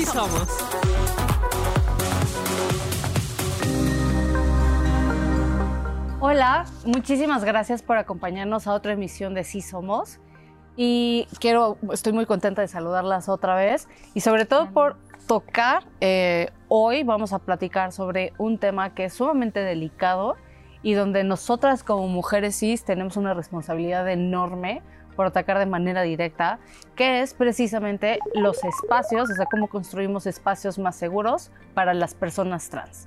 Sí somos. Hola, muchísimas gracias por acompañarnos a otra emisión de Sí Somos. Y quiero, estoy muy contenta de saludarlas otra vez y sobre todo por tocar, eh, hoy vamos a platicar sobre un tema que es sumamente delicado y donde nosotras como mujeres cis tenemos una responsabilidad enorme por atacar de manera directa, que es precisamente los espacios, o sea, cómo construimos espacios más seguros para las personas trans.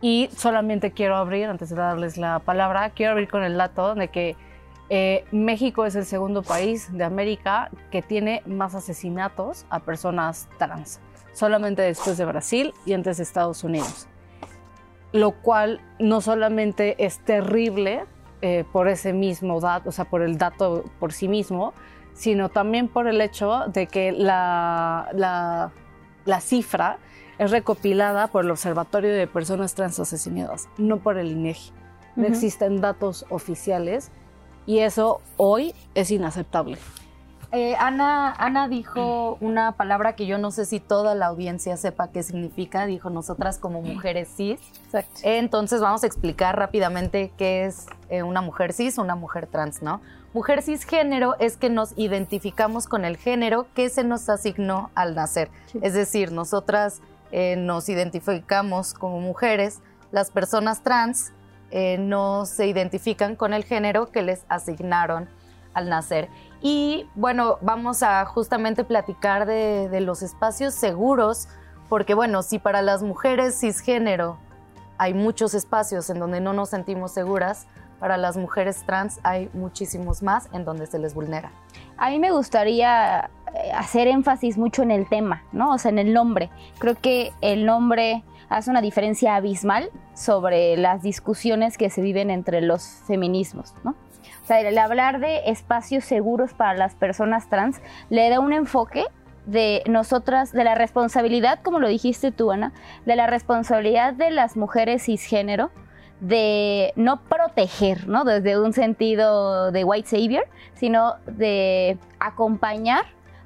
Y solamente quiero abrir, antes de darles la palabra, quiero abrir con el dato de que eh, México es el segundo país de América que tiene más asesinatos a personas trans, solamente después de Brasil y antes de Estados Unidos. Lo cual no solamente es terrible eh, por ese mismo dato, o sea, por el dato por sí mismo, sino también por el hecho de que la, la, la cifra es recopilada por el Observatorio de Personas Trans Asesinadas, no por el INEGI. No Ujú. existen datos oficiales y eso hoy es inaceptable. Eh, Ana, Ana dijo una palabra que yo no sé si toda la audiencia sepa qué significa. Dijo nosotras como mujeres cis. Exacto. Entonces vamos a explicar rápidamente qué es eh, una mujer cis, una mujer trans, ¿no? Mujer cisgénero es que nos identificamos con el género que se nos asignó al nacer. Es decir, nosotras eh, nos identificamos como mujeres, las personas trans eh, no se identifican con el género que les asignaron al nacer. Y bueno, vamos a justamente platicar de, los espacios seguros, porque bueno, si para las mujeres cisgénero hay muchos espacios en donde no nos sentimos seguras, para las mujeres trans hay muchísimos más en donde se les vulnera. A mí me gustaría eh, hacer énfasis mucho en el tema, ¿no? O sea, en el nombre. Creo que el nombre hace una diferencia abismal sobre las discusiones que se viven entre los feminismos, ¿no? O sea, el hablar de espacios seguros para las personas trans le da un enfoque de nosotras, de la responsabilidad, como lo dijiste tú, Ana, de la responsabilidad de las mujeres cisgénero de no proteger, ¿no? Desde un sentido de white savior, sino de acompañar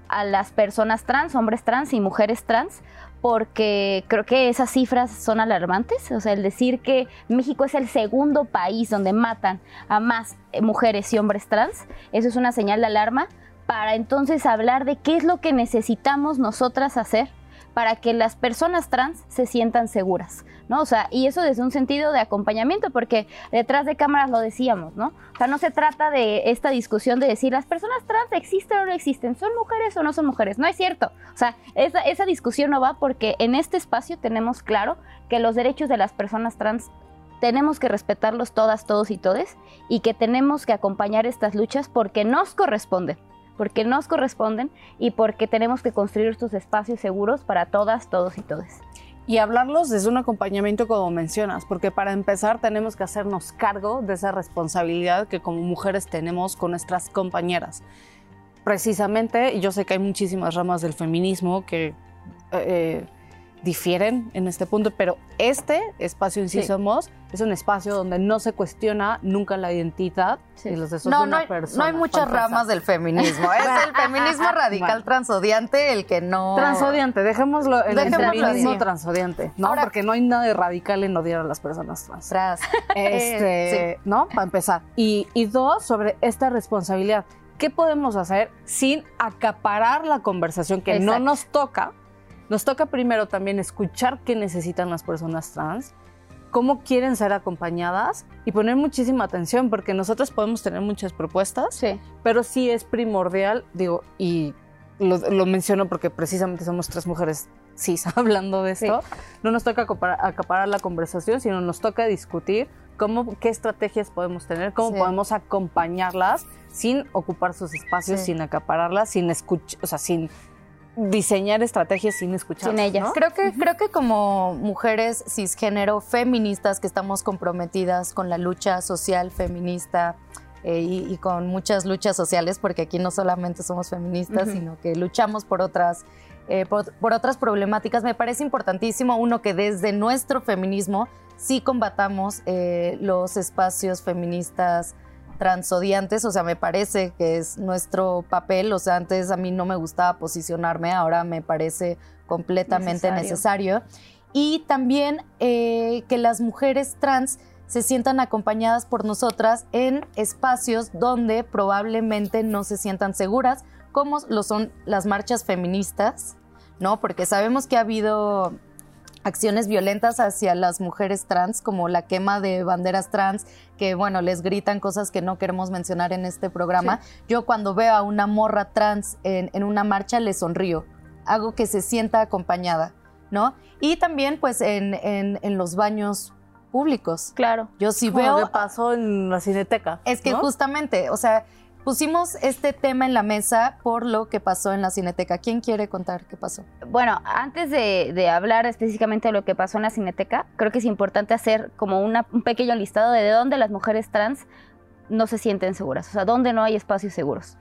a las personas trans, hombres trans y mujeres trans, porque creo que esas cifras son alarmantes. O sea, el decir que México es el segundo país donde matan a más eh, mujeres y hombres trans, eso es una señal de alarma para entonces hablar de qué es lo que necesitamos nosotras hacer para que las personas trans se sientan seguras, ¿no? O sea, y eso desde un sentido de acompañamiento, porque detrás de cámaras lo decíamos, ¿no? O sea, no se trata de esta discusión de decir las personas trans existen o no existen, son mujeres o no son mujeres, no es cierto. O sea, esa, discusión no va porque en este espacio tenemos claro que los derechos de las personas trans tenemos que respetarlos todas, todos y todes, y que tenemos que acompañar estas luchas porque nos corresponden porque nos corresponden y porque tenemos que construir estos espacios seguros para todas, todos y todes. Y hablarlos desde un acompañamiento como mencionas, porque para empezar tenemos que hacernos cargo de esa responsabilidad que como mujeres tenemos con nuestras compañeras. Precisamente, yo sé que hay muchísimas ramas del feminismo que eh, difieren en este punto, pero este espacio en sí, Sí. somos es un espacio donde no se cuestiona nunca la identidad y los deseos No, de no una hay, persona. no hay muchas ramas del feminismo. Es el feminismo radical Bueno. transodiante el que no... Transodiante, dejémoslo en el feminismo transodiante, ¿no? Ahora- Porque no hay nada de radical en odiar a las personas trans. Tras. Este, Eh, ¿no? Para empezar. Y, y dos, sobre esta responsabilidad. ¿Qué podemos hacer sin acaparar la conversación que no nos toca? Nos toca primero también escuchar qué necesitan las personas trans, cómo quieren ser acompañadas y poner muchísima atención, porque nosotros podemos tener muchas propuestas, Sí. pero sí es primordial, digo, y lo, lo menciono porque precisamente somos tres mujeres cis hablando de esto, no nos toca acapar- acaparar la conversación, sino nos toca discutir cómo, qué estrategias podemos tener, cómo Sí. podemos acompañarlas sin ocupar sus espacios, Sí. sin acapararlas, sin escuchar, o sea, sin diseñar estrategias sin escuchar. Sin ellas. Creo que, creo que como mujeres cisgénero feministas que estamos comprometidas con la lucha social feminista eh, y, y con muchas luchas sociales, porque aquí no solamente somos feministas, sino que luchamos por otras, eh, por, por otras problemáticas, me parece importantísimo, uno, que desde nuestro feminismo sí combatamos eh, los espacios feministas transodiantes, o sea, me parece que es nuestro papel, o sea, antes a mí no me gustaba posicionarme, ahora me parece completamente Necesario. necesario. Y también eh, que las mujeres trans se sientan acompañadas por nosotras en espacios donde probablemente no se sientan seguras, como lo son las marchas feministas, ¿no? Porque sabemos que ha habido acciones violentas hacia las mujeres trans, como la quema de banderas trans, que bueno, les gritan cosas que no queremos mencionar en este programa. Yo cuando veo a una morra trans en, en una marcha le sonrío, hago que se sienta acompañada, ¿no? Y también pues en, en- en los baños públicos. Claro. Yo sí Como veo... lo que pasó en la cineteca. Es que ¿no? justamente, o sea, pusimos este tema en la mesa por lo que pasó en la cineteca. ¿Quién quiere contar qué pasó? Bueno, antes de, de hablar específicamente de lo que pasó en la Cineteca, creo que es importante hacer como una- un pequeño listado de dónde las mujeres trans no se sienten seguras, o sea, dónde no hay espacios seguros.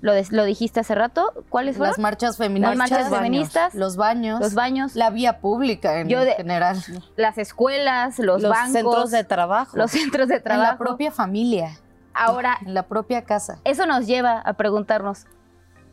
Lo, dijiste hace rato, ¿cuáles fueron? Las marchas feministas. Las marchas baños, feministas, Los baños. los baños, La vía pública en Yo de- general. las escuelas, los, los bancos, centros de trabajo. los centros de En trabajo. la propia familia. Ahora, En la propia casa. eso nos lleva a preguntarnos,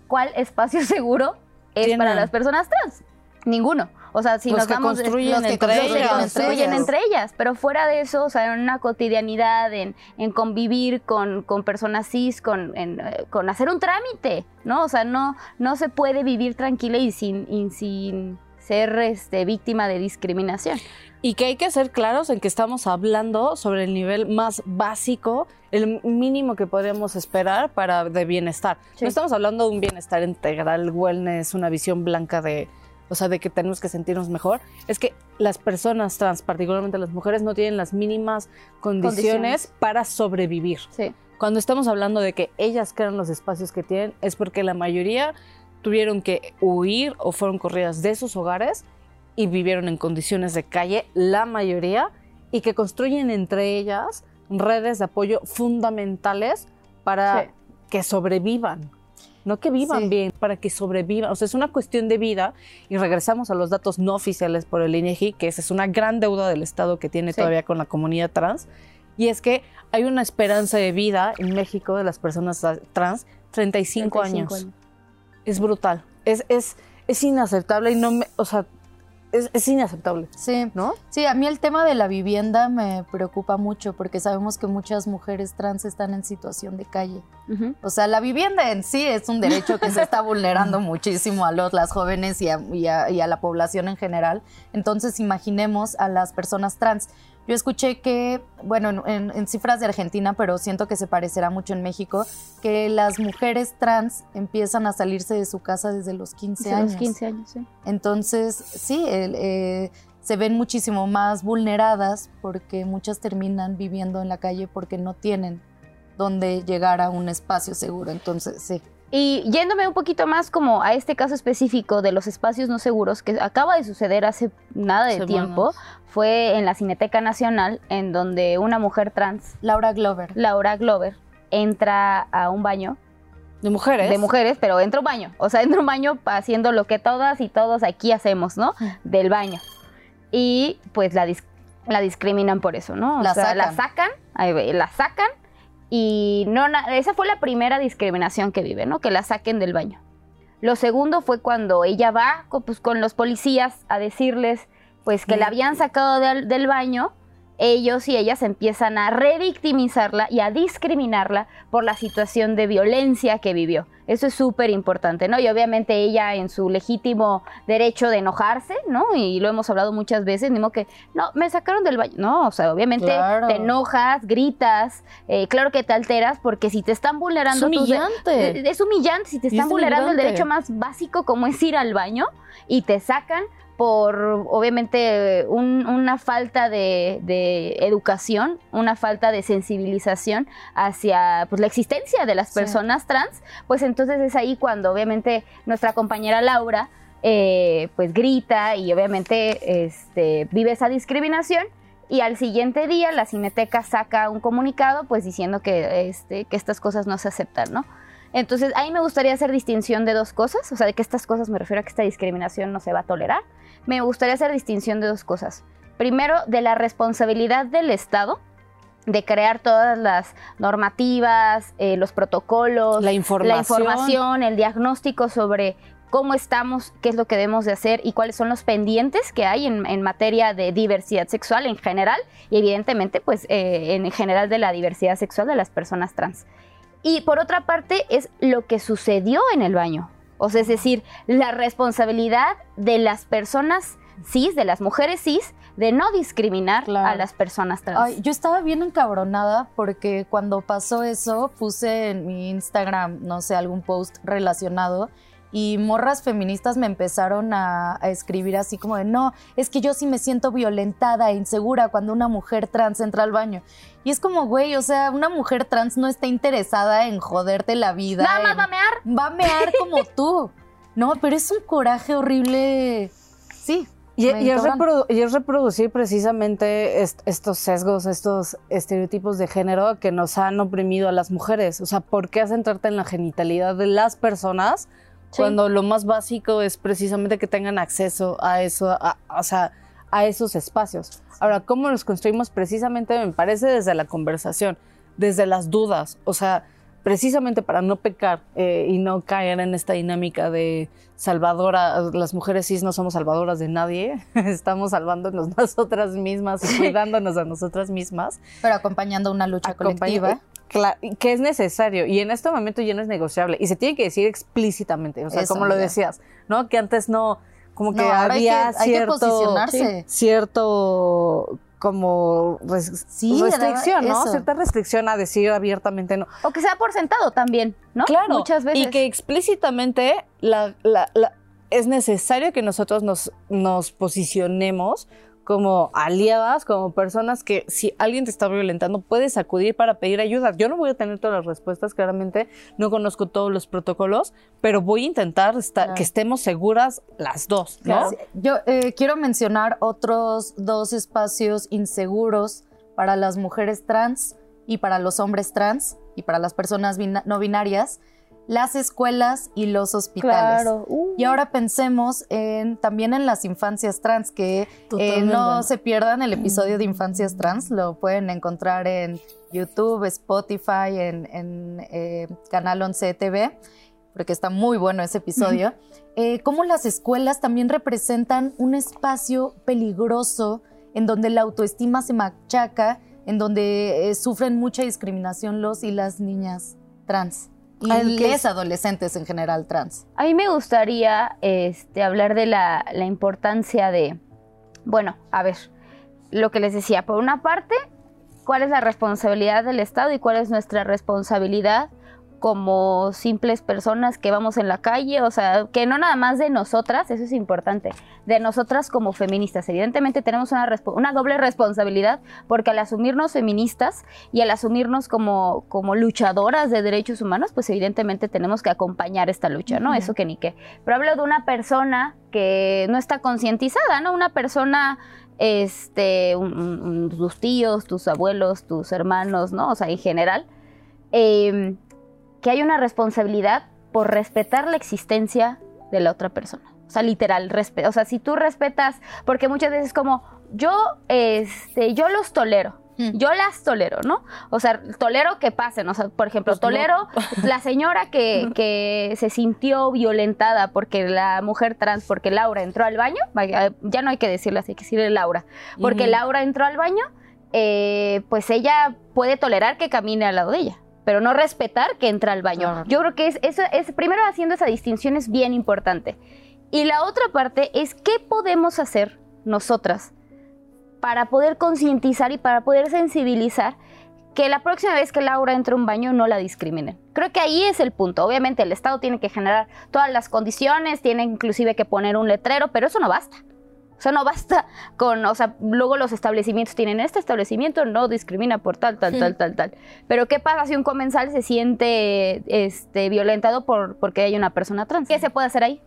¿cuál espacio seguro es para las personas trans? Ninguno. O sea, si Los nos que vamos... construyen los que entre construyen ellas. entre construyen ellas. entre ellas, pero fuera de eso, o sea, en una cotidianidad, en, en convivir con, con personas cis, con, en, eh, con hacer un trámite, ¿no? O sea, no, no se puede vivir tranquila y sin, y sin ser este, víctima de discriminación. Y que hay que ser claros en que estamos hablando sobre el nivel más básico, el mínimo que podríamos esperar para de bienestar. Sí. No estamos hablando de un bienestar integral, wellness, una visión blanca de, o sea, de que tenemos que sentirnos mejor. Es que las personas trans, particularmente las mujeres, no tienen las mínimas condiciones, Condiciones. para sobrevivir. Sí. Cuando estamos hablando de que ellas crean los espacios que tienen, es porque la mayoría tuvieron que huir o fueron corridas de sus hogares y vivieron en condiciones de calle, la mayoría, y que construyen entre ellas redes de apoyo fundamentales para Sí. que sobrevivan. No que vivan Sí. bien, para que sobrevivan. O sea, es una cuestión de vida. Y regresamos a los datos no oficiales por el INEGI, que esa es una gran deuda del Estado que tiene Sí. todavía con la comunidad trans. Y es que hay una esperanza de vida en México de las personas trans 35, 35 años. Es brutal. Es, es, es inaceptable y no me. O sea, es, es inaceptable, Sí. ¿no? Sí, a mí el tema de la vivienda me preocupa mucho porque sabemos que muchas mujeres trans están en situación de calle. O sea, la vivienda en sí es un derecho que se está vulnerando muchísimo a los, las jóvenes y a, y a- y a la población en general. Entonces, imaginemos a las personas trans. Yo escuché que, bueno, en, cifras de Argentina, pero siento que se parecerá mucho en México, que las mujeres trans empiezan a salirse de su casa desde los 15 Desde años. los 15 años, sí. Entonces, sí, el, eh, se ven muchísimo más vulneradas porque muchas terminan viviendo en la calle porque no tienen donde llegar a un espacio seguro. Entonces, sí. Y yéndome un poquito más como a este caso específico de los espacios no seguros que acaba de suceder hace nada de Semanas. tiempo, fue en la Cineteca Nacional en donde una mujer trans, Laura Glover. Laura Glover, entra a un baño De mujeres. de mujeres, pero entra un baño, o sea, entra un baño haciendo lo que todas y todos aquí hacemos, ¿no? Del baño. Y pues la, dis- la discriminan por eso, ¿no? O La sea, la sacan. sacan, la sacan y no esa fue la primera discriminación que vive, ¿no? Que la saquen del baño. Lo segundo fue cuando ella va co- pues, con los policías a decirles pues que la habían sacado del, del baño, ellos y ellas empiezan a revictimizarla y a discriminarla por la situación de violencia que vivió. Eso es súper importante, ¿no? Y obviamente ella en su legítimo derecho de enojarse, ¿no? Y lo hemos hablado muchas veces, modo que, no, me sacaron del baño. No, o sea, obviamente Claro. te enojas, gritas, eh, claro que te alteras porque si te están vulnerando... Es tus humillante. es humillante si te están es vulnerando el derecho más básico como es ir al baño y te sacan por obviamente un- una falta de, de educación, una falta de sensibilización hacia pues, la existencia de las Sí. personas trans, pues entonces es ahí cuando obviamente nuestra compañera Laura eh, pues grita y obviamente este, vive esa discriminación y al siguiente día la Cineteca saca un comunicado pues diciendo que, este, que estas cosas no se aceptan, ¿no? Entonces, ahí me gustaría hacer distinción de dos cosas, o sea, de que estas cosas me refiero a que esta discriminación no se va a tolerar. Me gustaría hacer distinción de dos cosas. Primero, de la responsabilidad del Estado de crear todas las normativas, eh, los protocolos, La información. la información, el diagnóstico sobre cómo estamos, qué es lo que debemos de hacer y cuáles son los pendientes que hay en, en materia de diversidad sexual en general y evidentemente pues eh, en general de la diversidad sexual de las personas trans. Y por otra parte es lo que sucedió en el baño. O sea, es decir, la responsabilidad de las personas cis, de las mujeres cis, de no discriminar Claro. a las personas trans. Ay, yo estaba bien encabronada porque cuando pasó eso puse en mi Instagram, no sé, algún post relacionado y morras feministas me empezaron a, a escribir así como de, no, es que yo sí me siento violentada e insegura cuando una mujer trans entra al baño. Y es como, güey, o sea, una mujer trans no está interesada en joderte la vida. Nada más va a mear. va a mear como tú. No, pero es un coraje horrible. Sí. Y, y es, encabrona. reprodu- y es reproducir precisamente est- estos sesgos, estos estereotipos de género que nos han oprimido a las mujeres. O sea, ¿por qué centrarte en la genitalidad de las personas Cuando lo más básico es precisamente que tengan acceso a eso, o sea, a esos espacios? Ahora, ¿cómo los construimos? Precisamente me parece desde la conversación, desde las dudas, o sea, precisamente para no pecar eh, y no caer en esta dinámica de salvadora, las mujeres cis no somos salvadoras de nadie, estamos salvándonos nosotras mismas y cuidándonos a nosotras mismas. Pero acompañando una lucha colectiva. Cla- que es necesario y en este momento ya no es negociable y se tiene que decir explícitamente, o sea, Eso, como lo decías, ¿no? Que antes no, como que No, ahora hay había que- hay que cierto, posicionarse. cierto como res- Sí, restricción, ¿no? eso. Cierta restricción a decir abiertamente no. O que sea por sentado también, ¿no? Claro, Muchas veces. y que explícitamente la, la- la- es necesario que nosotros nos, nos posicionemos como aliadas, como personas que si alguien te está violentando, puedes acudir para pedir ayuda. Yo no voy a tener todas las respuestas, claramente, no conozco todos los protocolos, pero voy a intentar esta- Claro. que estemos seguras las dos, ¿no? Yo eh, quiero mencionar otros dos espacios inseguros para las mujeres trans y para los hombres trans y para las personas bina- no binarias, las escuelas y los hospitales. Claro. Uh. Y ahora pensemos en, también en las infancias trans, que eh, no se pierdan el episodio de infancias trans, lo pueden encontrar en YouTube, Spotify, en, en, eh, Canal 11 TV, porque está muy bueno ese episodio. Eh, cómo las escuelas también representan un espacio peligroso en donde la autoestima se machaca, en donde sufren mucha discriminación los y las niñas trans. Y les es- adolescentes en general trans. A mí me gustaría este, hablar de la, la importancia de, bueno, a ver, lo que les decía, por una parte, cuál es la responsabilidad del Estado y cuál es nuestra responsabilidad como simples personas que vamos en la calle, o sea, que no nada más de nosotras, eso es importante, de nosotras como feministas. Evidentemente tenemos una, doble responsabilidad porque al asumirnos feministas y al asumirnos como, como luchadoras de derechos humanos, pues evidentemente tenemos que acompañar esta lucha, ¿no? Eso que ni qué. Pero hablo de una persona que no está concientizada, ¿no? Una persona este, un- un- un- tus tíos, tus abuelos, tus hermanos, ¿no? O sea, en general, eh, que hay una responsabilidad por respetar la existencia de la otra persona. O sea, literal, respeto. O sea, si tú respetas, porque muchas veces como, yo, este, yo los tolero. Mm. Yo las tolero, ¿no? O sea, tolero que pasen. O sea, por ejemplo, Pues no. tolero la señora que, que se sintió violentada porque la mujer trans, porque Laura entró al baño, ya no hay que decirle así, hay que decirle Laura, porque. Laura entró al baño, eh, pues ella puede tolerar que camine al lado de ella, pero no respetar que entra al baño. Claro. Yo creo que es, eso es, primero haciendo esa distinción es bien importante. Y la otra parte es qué podemos hacer nosotras para poder concientizar y para poder sensibilizar que la próxima vez que Laura entre a un baño no la discriminen. Creo que ahí es el punto. Obviamente el Estado tiene que generar todas las condiciones, tiene inclusive que poner un letrero, pero eso no basta. O sea, no basta con, o sea, luego los establecimientos tienen este establecimiento no discrimina por tal, tal, tal, tal, tal. Pero ¿qué pasa si un comensal se siente este, violentado por porque hay una persona trans? ¿Qué se puede hacer ahí?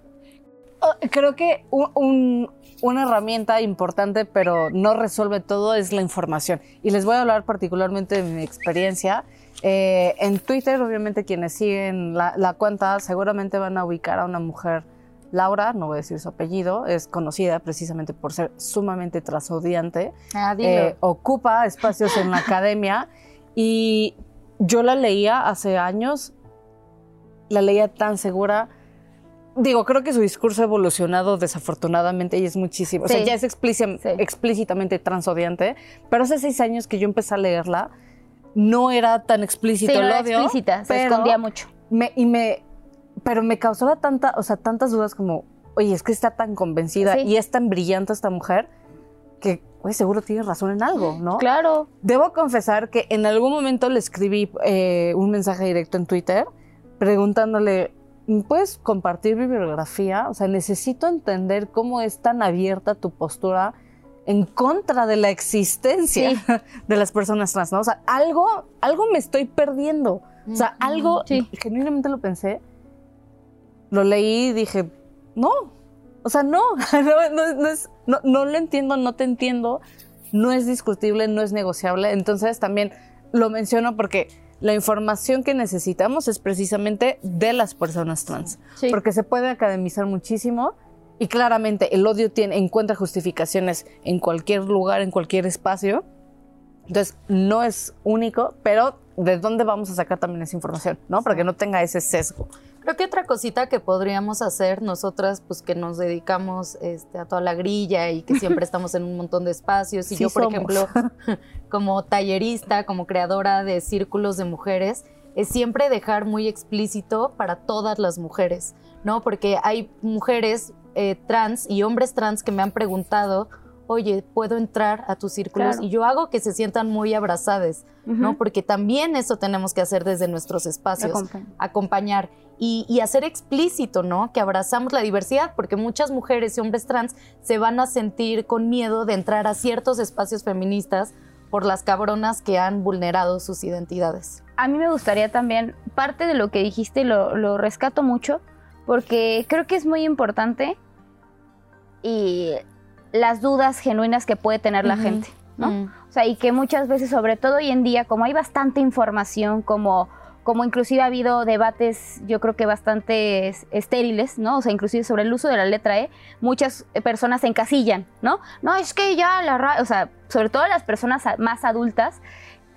Oh, Creo que un- un- una herramienta importante, pero no resuelve todo, es la información. Y les voy a hablar particularmente de mi experiencia. Eh, en Twitter, obviamente, quienes siguen la, la cuenta seguramente van a ubicar a una mujer, Laura, no voy a decir su apellido, es conocida precisamente por ser sumamente trasodiante. Ah. Eh, ocupa espacios en la academia y yo la leía hace años, la leía tan segura, digo, creo que su discurso ha evolucionado desafortunadamente y es muchísimo. O sea, ya es Sí. explícitamente transodiante, pero hace seis años que yo empecé a leerla, no era tan explícito Sí, no el era odio. explícita, se escondía mucho. me- y me, pero me causaba tanta, o sea, tantas dudas como, oye, es que está tan convencida Sí. y es tan brillante esta mujer que, güey, seguro tiene razón en algo, ¿no? Claro. Debo confesar que en algún momento le escribí eh, un mensaje directo en Twitter preguntándole, ¿puedes compartir mi bibliografía? O sea, necesito entender cómo es tan abierta tu postura en contra de la existencia Sí. de las personas trans, ¿no? O sea, algo, algo me estoy perdiendo. O sea, algo, Sí. genuinamente lo pensé, lo leí y dije, no, o sea, no, no, no, no es- no- no lo entiendo, no te entiendo, no es discutible, no es negociable. Entonces también lo menciono porque la información que necesitamos es precisamente de las personas trans, Sí. porque se puede academizar muchísimo y claramente el odio tiene, encuentra justificaciones en cualquier lugar, en cualquier espacio. Entonces, no es único, pero ¿de dónde vamos a sacar también esa información? ¿No? Para que no tenga ese sesgo. Creo que otra cosita que podríamos hacer nosotras, pues que nos dedicamos este, a toda la grilla y que siempre estamos en un montón de espacios. Y Sí yo, por somos. ejemplo, como tallerista, como creadora de círculos de mujeres, es siempre dejar muy explícito para todas las mujeres, ¿no? Porque hay mujeres eh, trans y hombres trans que me han preguntado, oye, ¿puedo entrar a tus círculos? Claro. Y yo hago que se sientan muy abrazadas, ¿no? Ujú. Porque también eso tenemos que hacer desde nuestros espacios Acompañar. acompañar y, y hacer explícito, ¿no? Que abrazamos la diversidad, porque muchas mujeres y hombres trans se van a sentir con miedo de entrar a ciertos espacios feministas por las cabronas que han vulnerado sus identidades. A mí me gustaría también, parte de lo que dijiste lo, lo rescato mucho, porque creo que es muy importante y las dudas genuinas que puede tener la gente, ¿no? Mm. O sea, y que muchas veces, sobre todo hoy en día, como hay bastante información, como, como inclusive ha habido debates, yo creo que bastante es- estériles, ¿no? O sea, inclusive sobre el uso de la letra E, muchas personas se encasillan, ¿no? No, es que ya la ra- o sea, sobre todo las personas más adultas,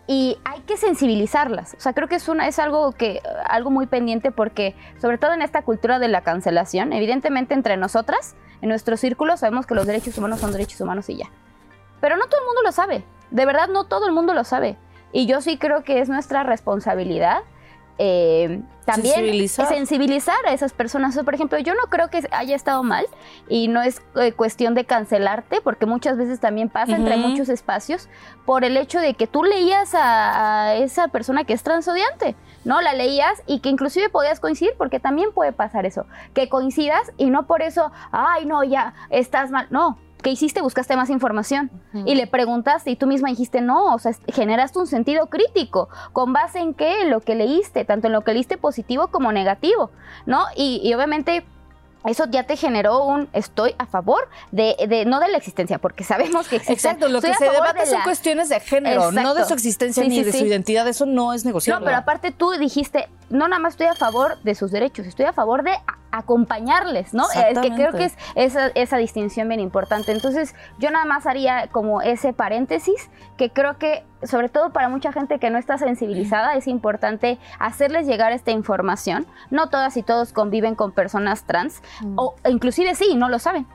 y hay que sensibilizarlas. O sea, creo que es una es algo que algo muy pendiente porque sobre todo en esta cultura de la cancelación, evidentemente entre nosotras, en nuestro círculo sabemos que los derechos humanos son derechos humanos y ya. Pero no todo el mundo lo sabe. De verdad no todo el mundo lo sabe. Y yo sí creo que es nuestra responsabilidad eh, también Sensibilizar. sensibilizar a esas personas. O sea, por ejemplo, yo no creo que haya estado mal y no es eh, cuestión de cancelarte, porque muchas veces también pasa entre muchos espacios por el hecho de que tú leías a, a esa persona que es transodiante, ¿no? La leías y que inclusive podías coincidir, porque también puede pasar eso, que coincidas y no por eso, ay, no, ya estás mal. No, ¿qué hiciste? Buscaste más información y le preguntaste y tú misma dijiste no, o sea, generaste un sentido crítico. ¿Con base en qué? Lo que leíste, tanto en lo que leíste positivo como negativo, ¿no? Y, y obviamente eso ya te generó un estoy a favor de, de- no de la existencia, porque sabemos que existe. Exacto, lo Estoy que se debate de son la- cuestiones de género, no de su existencia Sí, ni sí, de sí. su identidad. Eso no es negociable. No, pero aparte tú dijiste, no nada más estoy a favor de sus derechos, estoy a favor de acompañarles, ¿no? Eh, que creo que es esa, esa distinción bien importante. Entonces, yo nada más haría como ese paréntesis, que creo que, sobre todo para mucha gente que no está sensibilizada, es importante hacerles llegar esta información. No todas y todos conviven con personas trans, o inclusive sí, no lo saben.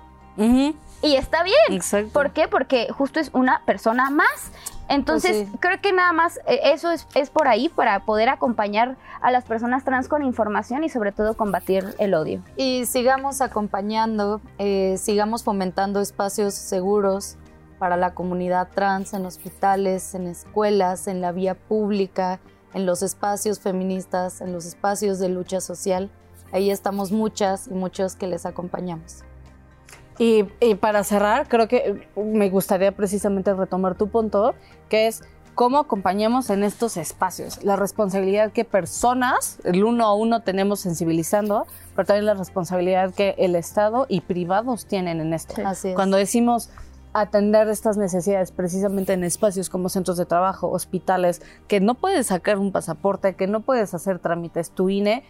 Y está bien. Exacto. ¿Por qué? Porque justo es una persona más. Entonces, Pues sí. creo que nada más eh, eso es, es por ahí para poder acompañar a las personas trans con información y sobre todo combatir el odio. Y sigamos acompañando, eh, sigamos fomentando espacios seguros para la comunidad trans en hospitales, en escuelas, en la vía pública, en los espacios feministas, en los espacios de lucha social. Ahí estamos muchas y muchos que les acompañamos. Y, y para cerrar, creo que me gustaría precisamente retomar tu punto, que es cómo acompañamos en estos espacios. La responsabilidad que personas, el uno a uno, tenemos sensibilizando, pero también la responsabilidad que el Estado y privados tienen en esto. Así es. Cuando decimos atender estas necesidades precisamente en espacios como centros de trabajo, hospitales, que no puedes sacar un pasaporte, que no puedes hacer trámites, tu INE,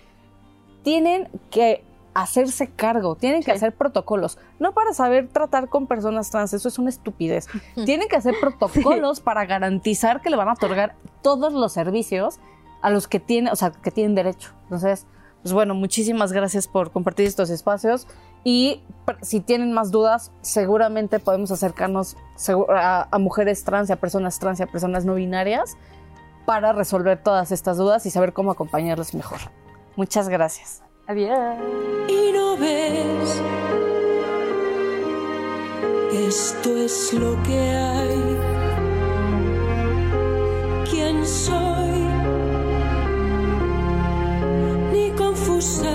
tienen que hacerse cargo, tienen que Sí. hacer protocolos, no para saber tratar con personas trans, eso es una estupidez. tienen que hacer protocolos para garantizar que le van a otorgar todos los servicios a los que tienen, o sea, que tienen derecho. Entonces, Pues bueno, muchísimas gracias por compartir estos espacios y si tienen más dudas, seguramente podemos acercarnos a, a mujeres trans, a personas trans y a personas no binarias para resolver todas estas dudas y saber cómo acompañarlos mejor. Muchas gracias. Y no ves, esto es lo que hay. ¿Quién soy? Ni confusa.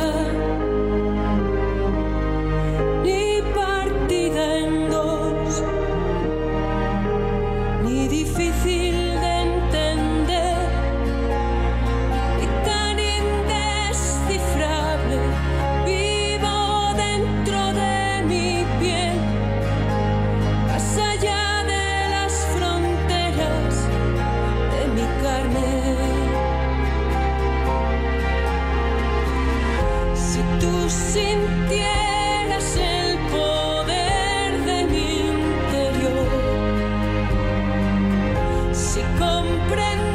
comprender.